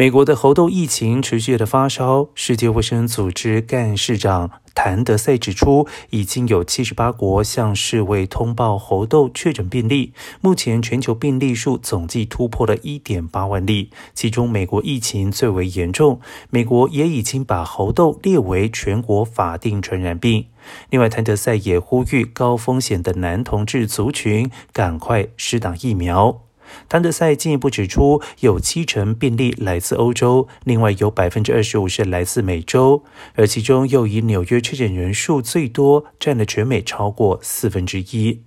美国的猴痘疫情持续的发烧，世界卫生组织干事长谭德赛指出，已经有七十八国向世卫通报猴痘确诊病例，目前全球病例数总计突破了一点八万例，其中美国疫情最为严重，美国也已经把猴痘列为全国法定传染病。另外，谭德赛也呼吁高风险的男同志族群赶快施打疫苗。谭德赛进一步指出，有七成病例来自欧洲，另外有百分之二十五是来自美洲，而其中又以纽约确诊人数最多，占了全美超过四分之一。